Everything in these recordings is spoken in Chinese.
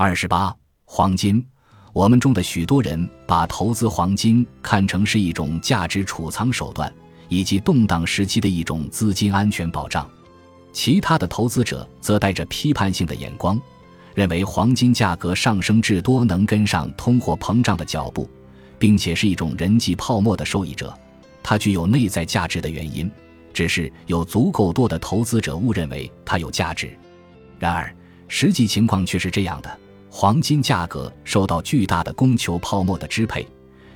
二十八，黄金。我们中的许多人把投资黄金看成是一种价值储藏手段，以及动荡时期的一种资金安全保障。其他的投资者则带着批判性的眼光，认为黄金价格上升至多能跟上通货膨胀的脚步，并且是一种人际泡沫的受益者。它具有内在价值的原因，只是有足够多的投资者误认为它有价值。然而，实际情况却是这样的。黄金价格受到巨大的供求泡沫的支配，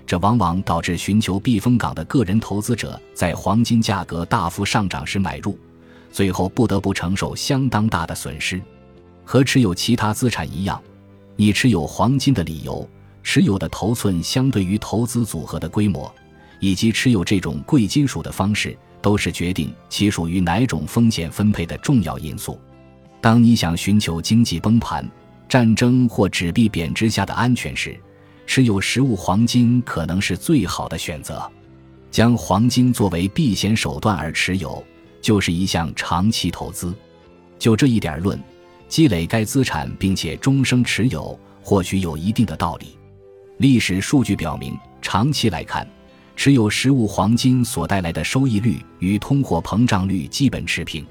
这往往导致寻求避风港的个人投资者在黄金价格大幅上涨时买入，最后不得不承受相当大的损失。和持有其他资产一样，你持有黄金的理由、持有的头寸相对于投资组合的规模，以及持有这种贵金属的方式，都是决定其属于哪种风险分配的重要因素。当你想寻求经济崩盘，战争或纸币贬值下的安全时，持有实物黄金可能是最好的选择。将黄金作为避险手段而持有，就是一项长期投资。就这一点论，积累该资产并且终生持有，或许有一定的道理。历史数据表明，长期来看，持有实物黄金所带来的收益率与通货膨胀率基本持平。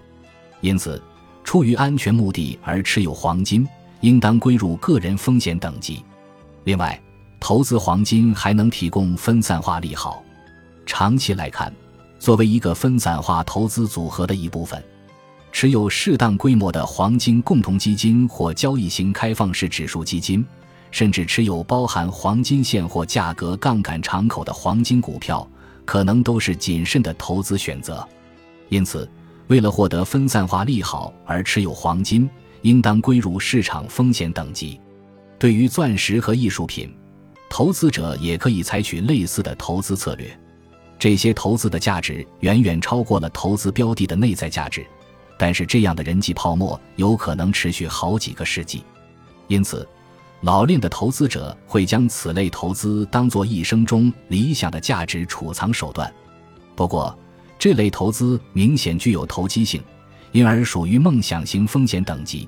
因此，出于安全目的而持有黄金。应当归入个人风险等级。另外，投资黄金还能提供分散化利好。长期来看，作为一个分散化投资组合的一部分，持有适当规模的黄金共同基金或交易型开放式指数基金，甚至持有包含黄金现货价格杠杆敞口的黄金股票，可能都是谨慎的投资选择。因此，为了获得分散化利好而持有黄金。应当归入市场风险等级。对于钻石和艺术品，投资者也可以采取类似的投资策略。这些投资的价值远远超过了投资标的的内在价值，但是这样的人际泡沫有可能持续好几个世纪。因此，老练的投资者会将此类投资当作一生中理想的价值储藏手段。不过，这类投资明显具有投机性。因而属于梦想型风险等级。